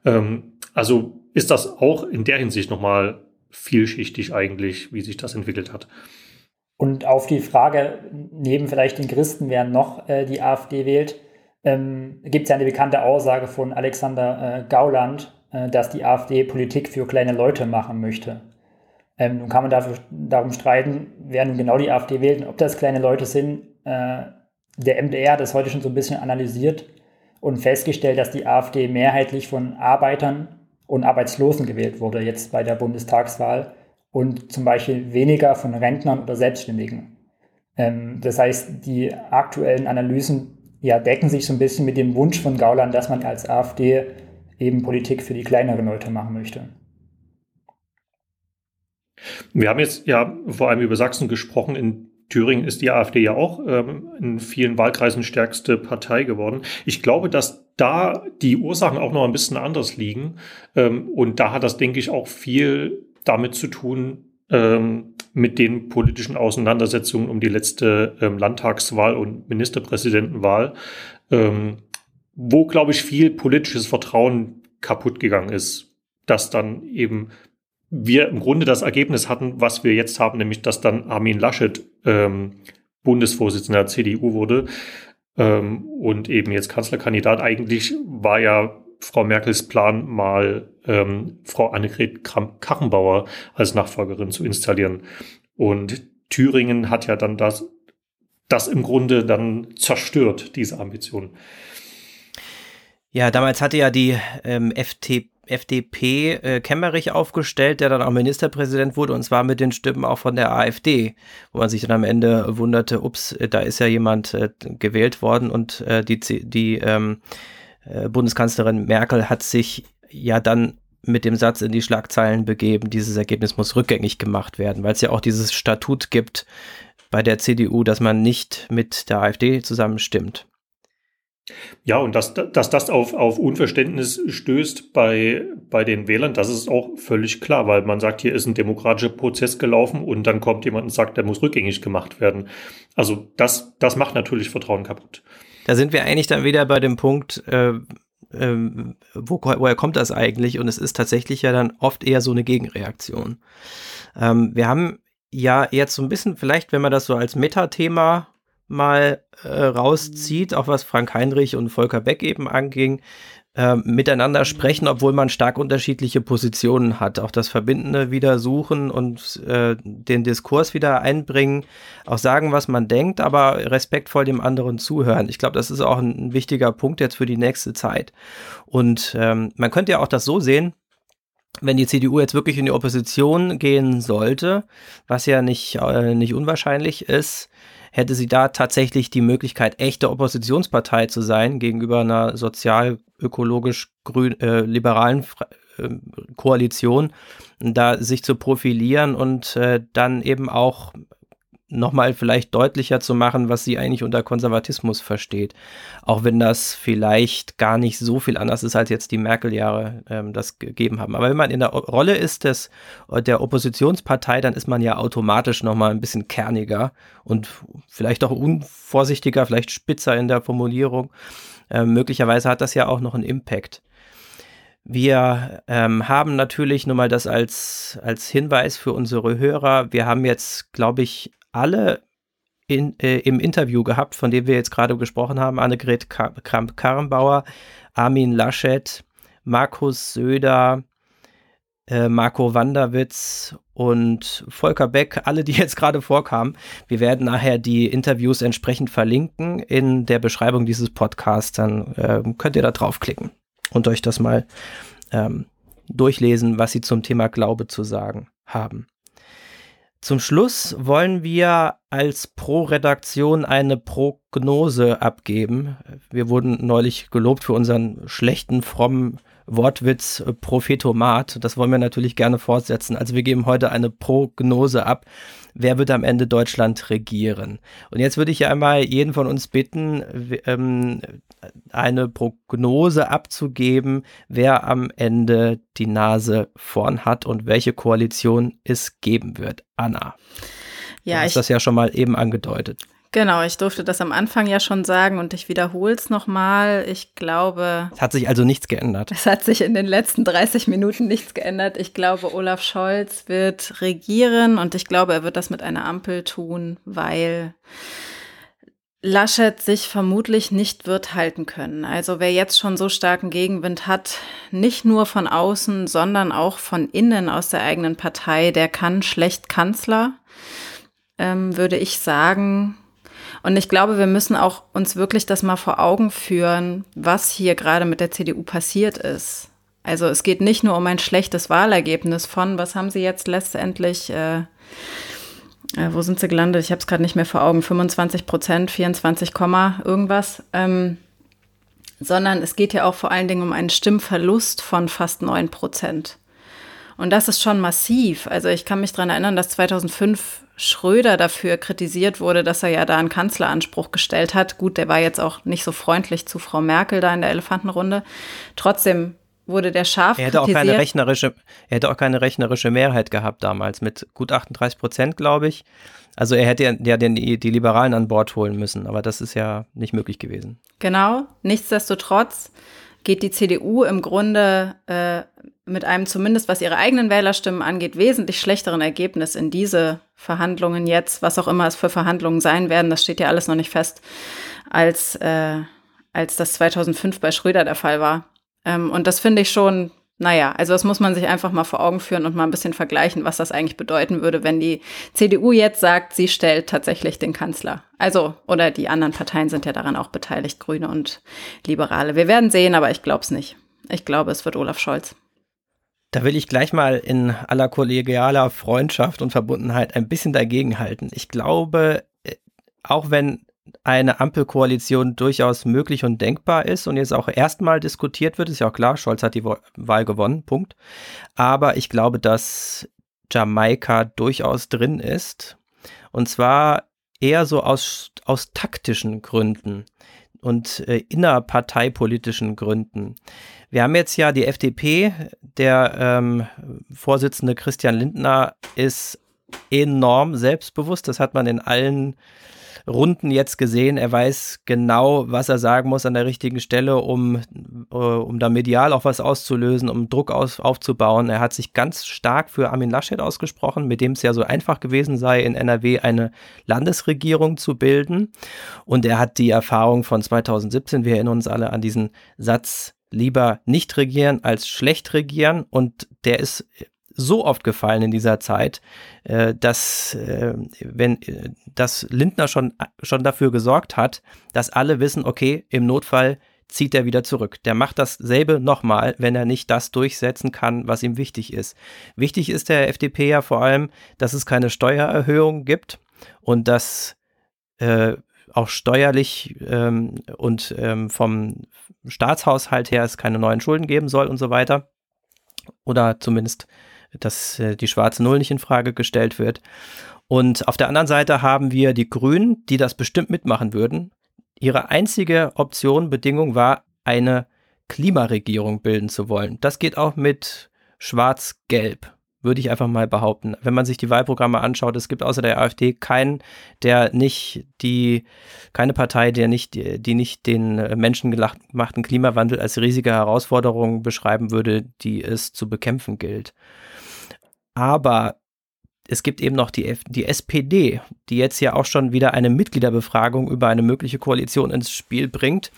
Ähm, also ist das auch in der Hinsicht nochmal vielschichtig eigentlich, wie sich das entwickelt hat. Und auf die Frage, neben vielleicht den Christen, wer noch äh, die AfD wählt, ähm, gibt es ja eine bekannte Aussage von Alexander äh, Gauland, äh, dass die AfD Politik für kleine Leute machen möchte. Ähm, nun kann man dafür, darum streiten, wer nun genau die AfD wählt und ob das kleine Leute sind. Äh, der MDR hat das heute schon so ein bisschen analysiert und festgestellt, dass die AfD mehrheitlich von Arbeitern und Arbeitslosen gewählt wurde, jetzt bei der Bundestagswahl, und zum Beispiel weniger von Rentnern oder Selbstständigen. Ähm, das heißt, die aktuellen Analysen ja, decken sich so ein bisschen mit dem Wunsch von Gauland, dass man als AfD eben Politik für die kleineren Leute machen möchte. Wir haben jetzt ja vor allem über Sachsen gesprochen. In Thüringen ist die AfD ja auch ähm, in vielen Wahlkreisen stärkste Partei geworden. Ich glaube, dass da die Ursachen auch noch ein bisschen anders liegen. Ähm, und da hat das, denke ich, auch viel damit zu tun, ähm, mit den politischen Auseinandersetzungen um die letzte ähm, Landtagswahl und Ministerpräsidentenwahl, ähm, wo, glaube ich, viel politisches Vertrauen kaputt gegangen ist, dass dann eben wir im Grunde das Ergebnis hatten, was wir jetzt haben, nämlich dass dann Armin Laschet ähm, Bundesvorsitzender der CDU wurde ähm, und eben jetzt Kanzlerkandidat. Eigentlich war ja Frau Merkels Plan, mal ähm, Frau Annegret Kramp-Karrenbauer als Nachfolgerin zu installieren. Und Thüringen hat ja dann das, das im Grunde dann zerstört, diese Ambition. Ja, damals hatte ja die ähm, FT, FDP äh, Kemmerich aufgestellt, der dann auch Ministerpräsident wurde, und zwar mit den Stimmen auch von der AfD, wo man sich dann am Ende wunderte, ups, da ist ja jemand äh, gewählt worden und äh, die, die ähm, äh, Bundeskanzlerin Merkel hat sich ja dann mit dem Satz in die Schlagzeilen begeben, dieses Ergebnis muss rückgängig gemacht werden, weil es ja auch dieses Statut gibt bei der CDU, dass man nicht mit der AfD zusammenstimmt. Ja, und dass, dass das auf, auf Unverständnis stößt bei, bei den Wählern, das ist auch völlig klar, weil man sagt, hier ist ein demokratischer Prozess gelaufen und dann kommt jemand und sagt, der muss rückgängig gemacht werden. Also das, das macht natürlich Vertrauen kaputt da sind wir eigentlich dann wieder bei dem Punkt, äh, äh, wo, woher kommt das eigentlich? Und es ist tatsächlich ja dann oft eher so eine Gegenreaktion. Ähm, wir haben ja jetzt so ein bisschen, vielleicht, wenn man das so als Metathema mal äh, rauszieht, auch was Frank Heinrich und Volker Beck eben anging, äh, miteinander sprechen, obwohl man stark unterschiedliche Positionen hat. Auch das Verbindende wieder suchen und äh, den Diskurs wieder einbringen, auch sagen, was man denkt, aber respektvoll dem anderen zuhören. Ich glaube, das ist auch ein, ein, wichtiger Punkt jetzt für die nächste Zeit. Und ähm, man könnte ja auch das so sehen, wenn die CDU jetzt wirklich in die Opposition gehen sollte, was ja nicht, äh, nicht unwahrscheinlich ist, hätte sie da tatsächlich die Möglichkeit, echte Oppositionspartei zu sein gegenüber einer sozial-ökologisch äh, liberalen äh, Koalition, da sich zu profilieren und äh, dann eben auch nochmal vielleicht deutlicher zu machen, was sie eigentlich unter Konservatismus versteht. Auch wenn das vielleicht gar nicht so viel anders ist, als jetzt die Merkel-Jahre ähm, das gegeben haben. Aber wenn man in der Rolle ist des, der Oppositionspartei, dann ist man ja automatisch nochmal ein bisschen kerniger und vielleicht auch unvorsichtiger, vielleicht spitzer in der Formulierung. Ähm, möglicherweise hat das ja auch noch einen Impact. Wir ähm, haben natürlich nur mal das als, als Hinweis für unsere Hörer. Wir haben jetzt, glaube ich, alle in, äh, im Interview gehabt, von dem wir jetzt gerade gesprochen haben. Annegret Kramp-Karrenbauer, Armin Laschet, Markus Söder, äh, Marco Wanderwitz und Volker Beck, alle, die jetzt gerade vorkamen. Wir werden nachher die Interviews entsprechend verlinken in der Beschreibung dieses Podcasts. Dann äh, könnt ihr da draufklicken und euch das mal ähm, durchlesen, was sie zum Thema Glaube zu sagen haben. Zum Schluss wollen wir als Pro-Redaktion eine Prognose abgeben. Wir wurden neulich gelobt für unseren schlechten, frommen Wortwitz Prophetomat. Das wollen wir natürlich gerne fortsetzen. Also wir geben heute eine Prognose ab wer wird am Ende Deutschland regieren? Und jetzt würde ich ja einmal jeden von uns bitten, ähm, eine Prognose abzugeben, wer am Ende die Nase vorn hat und welche Koalition es geben wird. Anna. Ja, du hast ich, das ja schon mal eben angedeutet. Genau, ich durfte das am Anfang ja schon sagen und ich wiederhole es nochmal. Ich glaube. Es hat sich also nichts geändert. Es hat sich in den letzten 30 Minuten nichts geändert. Ich glaube, Olaf Scholz wird regieren und ich glaube, er wird das mit einer Ampel tun, weil Laschet sich vermutlich nicht wird halten können. Also wer jetzt schon so starken Gegenwind hat, nicht nur von außen, sondern auch von innen aus der eigenen Partei, der kann schlecht Kanzler, ähm, würde ich sagen und ich glaube, wir müssen auch uns wirklich das mal vor Augen führen, was hier gerade mit der CDU passiert ist. Also es geht nicht nur um ein schlechtes Wahlergebnis von, was haben sie jetzt letztendlich, äh, äh, wo sind sie gelandet? Ich habe es gerade nicht mehr vor Augen, 25 Prozent, 24, irgendwas. Ähm, sondern es geht ja auch vor allen Dingen um einen Stimmverlust von fast 9 Prozent. Und das ist schon massiv. Also ich kann mich daran erinnern, dass 2005 Schröder dafür kritisiert wurde, dass er ja da einen Kanzleranspruch gestellt hat. Gut, der war jetzt auch nicht so freundlich zu Frau Merkel da in der Elefantenrunde. Trotzdem wurde der scharf er hätte kritisiert. Auch keine rechnerische, er hätte auch keine rechnerische Mehrheit gehabt damals mit gut 38 Prozent, glaube ich. Also er hätte ja den, die, Liberalen an Bord holen müssen, aber das ist ja nicht möglich gewesen. Genau. Nichtsdestotrotz geht die CDU im Grunde äh, mit einem zumindest, was ihre eigenen Wählerstimmen angeht, wesentlich schlechteren Ergebnis in diese Verhandlungen jetzt, was auch immer es für Verhandlungen sein werden, das steht ja alles noch nicht fest, als, äh, als das 2005 bei Schröder der Fall war. Ähm, und das finde ich schon, naja, also das muss man sich einfach mal vor Augen führen und mal ein bisschen vergleichen, was das eigentlich bedeuten würde, wenn die CDU jetzt sagt, sie stellt tatsächlich den Kanzler. Also, oder die anderen Parteien sind ja daran auch beteiligt, Grüne und Liberale. Wir werden sehen, aber ich glaube es nicht. Ich glaube, es wird Olaf Scholz. Da will ich gleich mal in aller kollegialer Freundschaft und Verbundenheit ein bisschen dagegenhalten. Ich glaube, äh, auch wenn eine Ampelkoalition durchaus möglich und denkbar ist und jetzt auch erstmal diskutiert wird, ist ja auch klar, Scholz hat die Wahl gewonnen, Punkt. Aber ich glaube, dass Jamaika durchaus drin ist. Und zwar eher so aus, aus taktischen Gründen und äh, innerparteipolitischen Gründen. Wir haben jetzt ja die FDP, der ähm, Vorsitzende Christian Lindner ist enorm selbstbewusst. Das hat man in allen Runden jetzt gesehen. Er weiß genau, was er sagen muss an der richtigen Stelle, um, äh, um da medial auch was auszulösen, um Druck aus, aufzubauen. Er hat sich ganz stark für Armin Laschet ausgesprochen, mit dem es ja so einfach gewesen sei, in NRW eine Landesregierung zu bilden. Und er hat die Erfahrung von 2017, wir erinnern uns alle an diesen Satz, lieber nicht regieren als schlecht regieren. Und der ist so oft gefallen in dieser Zeit, äh, dass äh, wenn dass Lindner schon schon dafür gesorgt hat, dass alle wissen, okay, im Notfall zieht er wieder zurück. Der macht dasselbe nochmal, wenn er nicht das durchsetzen kann, was ihm wichtig ist. Wichtig ist der FDP ja vor allem, dass es keine Steuererhöhung gibt und dass äh, auch steuerlich ähm, und ähm, vom Staatshaushalt her es keine neuen Schulden geben soll und so weiter. Oder zumindest, dass äh, die schwarze Null nicht in Frage gestellt wird. Und auf der anderen Seite haben wir die Grünen, die das bestimmt mitmachen würden. Ihre einzige Option, Bedingung war, eine Klimaregierung bilden zu wollen. Das geht auch mit Schwarz-Gelb, würde ich einfach mal behaupten. Wenn man sich die Wahlprogramme anschaut, es gibt außer der AfD keinen, der nicht die, keine Partei, der nicht, die nicht den menschengemachten Klimawandel als riesige Herausforderung beschreiben würde, die es zu bekämpfen gilt. Aber es gibt eben noch die, die SPD, die jetzt ja auch schon wieder eine Mitgliederbefragung über eine mögliche Koalition ins Spiel bringt.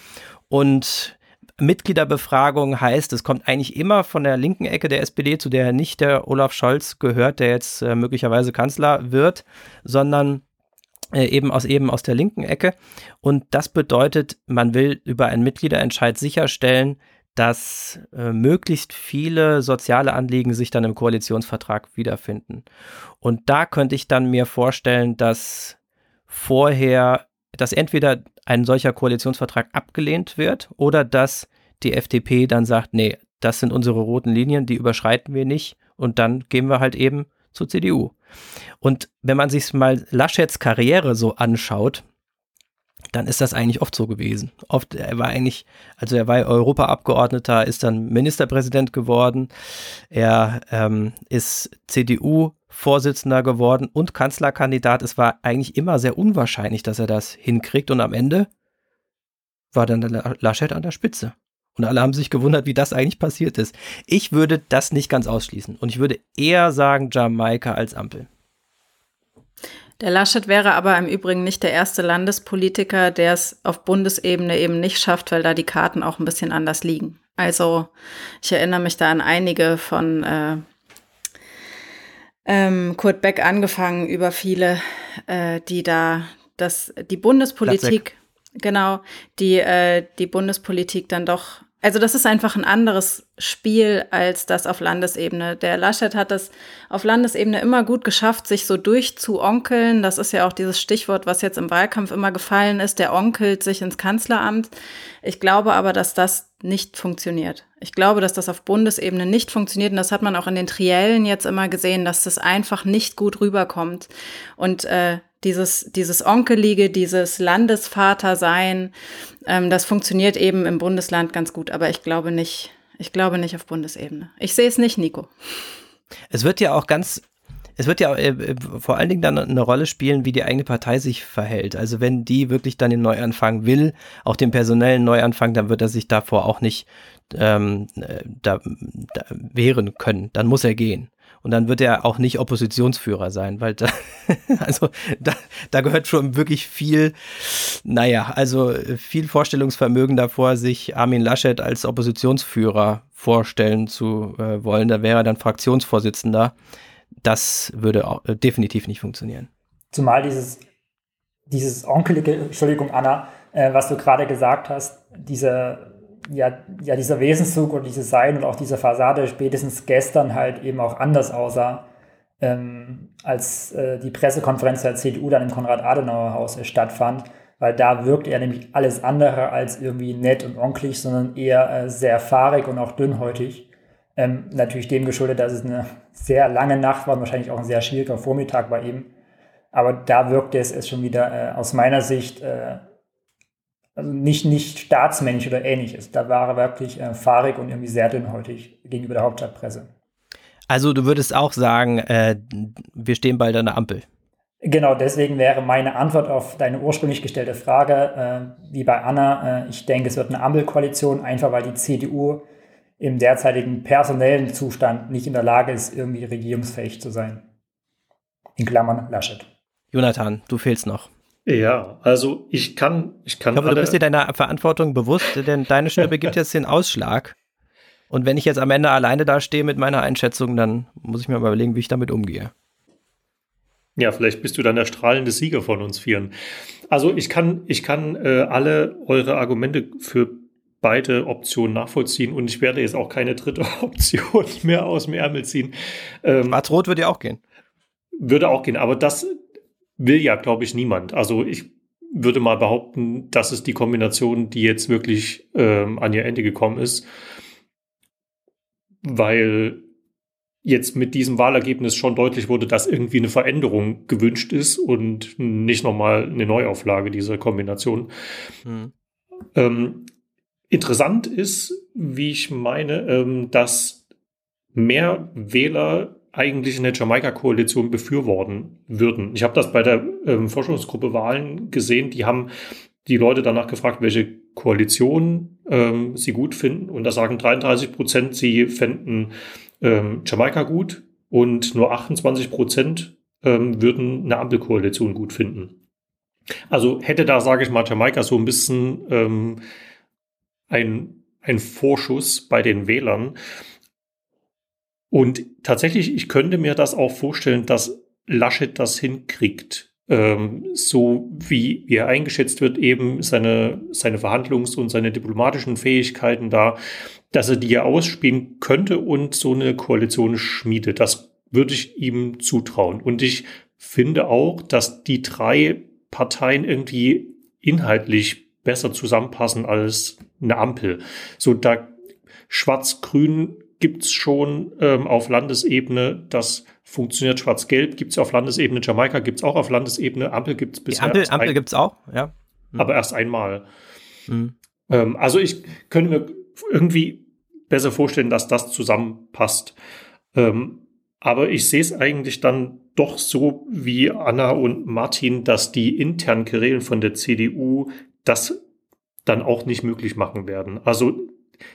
Und Mitgliederbefragung heißt, es kommt eigentlich immer von der linken Ecke der SPD, zu der nicht der Olaf Scholz gehört, der jetzt äh, möglicherweise Kanzler wird, sondern äh, eben aus eben aus der linken Ecke. Und das bedeutet, man will über einen Mitgliederentscheid sicherstellen, dass äh, möglichst viele soziale Anliegen sich dann im Koalitionsvertrag wiederfinden. Und da könnte ich dann mir vorstellen, dass vorher, dass entweder ein solcher Koalitionsvertrag abgelehnt wird oder dass die FDP dann sagt, nee, das sind unsere roten Linien, die überschreiten wir nicht und dann gehen wir halt eben zur CDU. Und wenn man sich mal Laschets Karriere so anschaut, dann ist das eigentlich oft so gewesen. Oft, er war eigentlich, also er war Europaabgeordneter, ist dann Ministerpräsident geworden, er ähm, ist CDU-Vorsitzender geworden und Kanzlerkandidat. Es war eigentlich immer sehr unwahrscheinlich, dass er das hinkriegt und am Ende war dann Laschet an der Spitze. Und alle haben sich gewundert, wie das eigentlich passiert ist. Ich würde das nicht ganz ausschließen und ich würde eher sagen Jamaika als Ampel. Der Laschet wäre aber im Übrigen nicht der erste Landespolitiker, der es auf Bundesebene eben nicht schafft, weil da die Karten auch ein bisschen anders liegen. Also ich erinnere mich da an einige von äh, ähm, Kurt Beck angefangen über viele, äh, die da das die Bundespolitik genau die äh, die Bundespolitik dann doch also das ist einfach ein anderes Spiel als das auf Landesebene. Der Laschet hat es auf Landesebene immer gut geschafft, sich so durchzuonkeln. Das ist ja auch dieses Stichwort, was jetzt im Wahlkampf immer gefallen ist. Der onkelt sich ins Kanzleramt. Ich glaube aber, dass das nicht funktioniert. Ich glaube, dass das auf Bundesebene nicht funktioniert. Und das hat man auch in den Triellen jetzt immer gesehen, dass das einfach nicht gut rüberkommt. Und äh, dieses, dieses Onkelige, dieses Landesvatersein, ähm, das funktioniert eben im Bundesland ganz gut, aber ich glaube nicht, ich glaube nicht auf Bundesebene. Ich sehe es nicht, Nico. Es wird ja auch ganz es wird ja äh, äh, vor allen Dingen dann eine Rolle spielen, wie die eigene Partei sich verhält. Also wenn die wirklich dann den Neuanfang will, auch den personellen Neuanfang, dann wird er sich davor auch nicht ähm, äh, da, da wehren können. Dann muss er gehen. Und dann wird er auch nicht Oppositionsführer sein, weil da, *laughs* also da, da gehört schon wirklich viel, naja, also viel Vorstellungsvermögen davor, sich Armin Laschet als Oppositionsführer vorstellen zu äh, wollen. Da wäre er dann Fraktionsvorsitzender. Das würde auch, äh, definitiv nicht funktionieren. Zumal dieses, dieses onkelige, Entschuldigung, Anna, äh, was du gerade gesagt hast, diese ja, ja dieser Wesenszug und dieses Sein und auch diese Fassade spätestens gestern halt eben auch anders aussah, ähm, als äh, die Pressekonferenz der CDU dann im Konrad-Adenauer-Haus äh, stattfand, weil da wirkte er nämlich alles andere als irgendwie nett und onkelig, sondern eher äh, sehr fahrig und auch dünnhäutig. Ähm, natürlich dem geschuldet, dass es eine sehr lange Nacht war und wahrscheinlich auch ein sehr schwieriger Vormittag bei ihm. Aber da wirkte es, es schon wieder äh, aus meiner Sicht äh, also nicht, nicht staatsmännisch oder ähnliches. Da war er wirklich äh, fahrig und irgendwie sehr dünnhäutig gegenüber der Hauptstadtpresse. Also du würdest auch sagen, äh, wir stehen bald an der Ampel. Genau, deswegen wäre meine Antwort auf deine ursprünglich gestellte Frage, äh, wie bei Anna, äh, ich denke, es wird eine Ampelkoalition, einfach weil die CDU im derzeitigen personellen Zustand nicht in der Lage ist, irgendwie regierungsfähig zu sein. In Klammern Laschet. Jonathan, du fehlst noch. Ja, also ich kann, ich kann. Ich hoffe, du bist dir deiner Verantwortung bewusst, denn deine Stimme gibt jetzt den Ausschlag. Und wenn ich jetzt am Ende alleine dastehe mit meiner Einschätzung, dann muss ich mir mal überlegen, wie ich damit umgehe. Ja, vielleicht bist du dann der strahlende Sieger von uns Vieren. Also ich kann, ich kann äh, alle eure Argumente für beide Optionen nachvollziehen und ich werde jetzt auch keine dritte *laughs* Option mehr aus dem Ärmel ziehen. Ähm, Schwarz-Rot würde ja auch gehen. Würde auch gehen, aber das will ja, glaube ich, niemand. Also ich würde mal behaupten, das ist die Kombination, die jetzt wirklich ähm, an ihr Ende gekommen ist, weil jetzt mit diesem Wahlergebnis schon deutlich wurde, dass irgendwie eine Veränderung gewünscht ist und nicht nochmal eine Neuauflage dieser Kombination. Mhm. Ähm, interessant ist, wie ich meine, ähm, dass mehr Wähler eigentlich eine Jamaika-Koalition befürworten würden. Ich habe das bei der ähm, Forschungsgruppe Wahlen gesehen. Die haben die Leute danach gefragt, welche Koalition ähm, sie gut finden. Und da sagen 33 Prozent, sie fänden ähm, Jamaika gut und nur 28 Prozent ähm, würden eine Ampelkoalition gut finden. Also hätte da, sage ich mal, Jamaika so ein bisschen ähm, ein, ein Vorschuss bei den Wählern. Und tatsächlich, ich könnte mir das auch vorstellen, dass Laschet das hinkriegt. Ähm, so wie, er eingeschätzt wird, eben seine, seine Verhandlungs- und seine diplomatischen Fähigkeiten da, dass er die ja ausspielen könnte und so eine Koalition schmiedet. Das würde ich ihm zutrauen. Und ich finde auch, dass die drei Parteien irgendwie inhaltlich besser zusammenpassen als eine Ampel. So da Schwarz-Grün gibt's schon ähm, auf Landesebene. Das funktioniert. Schwarz-Gelb gibt's auf Landesebene. Jamaika gibt's auch auf Landesebene. Ampel gibt's bisher. Die Ampel, Ampel gibt's auch, ja. Mhm. Aber erst einmal. Mhm. Ähm, also ich könnte mir irgendwie besser vorstellen, dass das zusammenpasst. Ähm, aber ich sehe es eigentlich dann doch so wie Anna und Martin, dass die internen Querelen von der CDU das dann auch nicht möglich machen werden. Also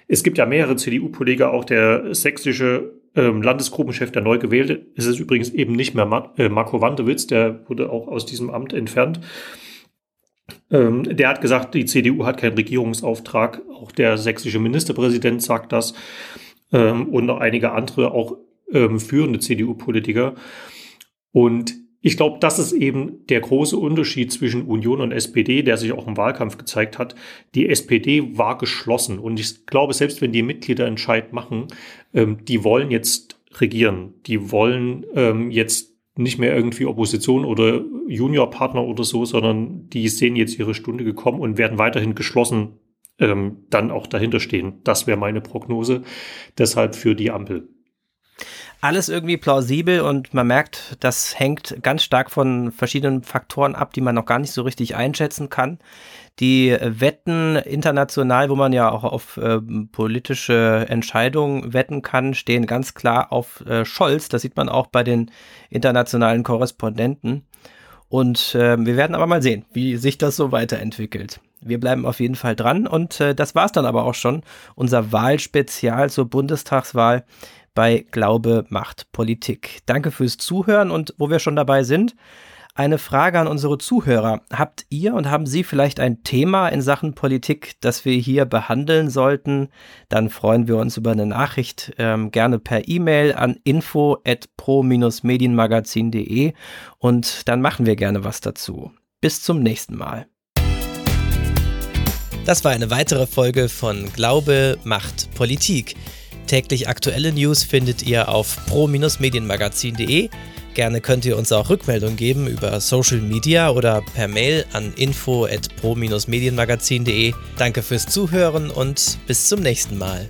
es gibt ja mehrere CDU-Politiker, auch der sächsische ähm, Landesgruppenchef, der neu gewählte, ist es übrigens eben nicht mehr Mar äh, Marco Wandewitz, der wurde auch aus diesem Amt entfernt. Ähm, der hat gesagt, die CDU hat keinen Regierungsauftrag. Auch der sächsische Ministerpräsident sagt das. Ähm, und noch einige andere, auch ähm, führende CDU-Politiker. Und ich glaube, das ist eben der große Unterschied zwischen Union und SPD, der sich auch im Wahlkampf gezeigt hat. Die SPD war geschlossen und ich glaube, selbst wenn die Mitglieder Entscheid machen, ähm, die wollen jetzt regieren, die wollen ähm, jetzt nicht mehr irgendwie Opposition oder Juniorpartner oder so, sondern die sehen jetzt ihre Stunde gekommen und werden weiterhin geschlossen ähm, dann auch dahinter stehen. Das wäre meine Prognose. Deshalb für die Ampel alles irgendwie plausibel und man merkt, das hängt ganz stark von verschiedenen Faktoren ab, die man noch gar nicht so richtig einschätzen kann. Die Wetten international, wo man ja auch auf äh, politische Entscheidungen wetten kann, stehen ganz klar auf äh, Scholz. Das sieht man auch bei den internationalen Korrespondenten. Und äh, wir werden aber mal sehen, wie sich das so weiterentwickelt. Wir bleiben auf jeden Fall dran und äh, das war's dann aber auch schon. Unser Wahlspezial zur Bundestagswahl bei Glaube macht Politik. Danke fürs Zuhören und wo wir schon dabei sind, eine Frage an unsere Zuhörer. Habt ihr und haben Sie vielleicht ein Thema in Sachen Politik, das wir hier behandeln sollten? Dann freuen wir uns über eine Nachricht ähm, gerne per E-Mail an info@pro-medienmagazin.de und dann machen wir gerne was dazu. Bis zum nächsten Mal. Das war eine weitere Folge von Glaube macht Politik. Täglich aktuelle News findet ihr auf pro-medienmagazin.de. Gerne könnt ihr uns auch Rückmeldungen geben über Social Media oder per Mail an info at pro-medienmagazin.de. Danke fürs Zuhören und bis zum nächsten Mal.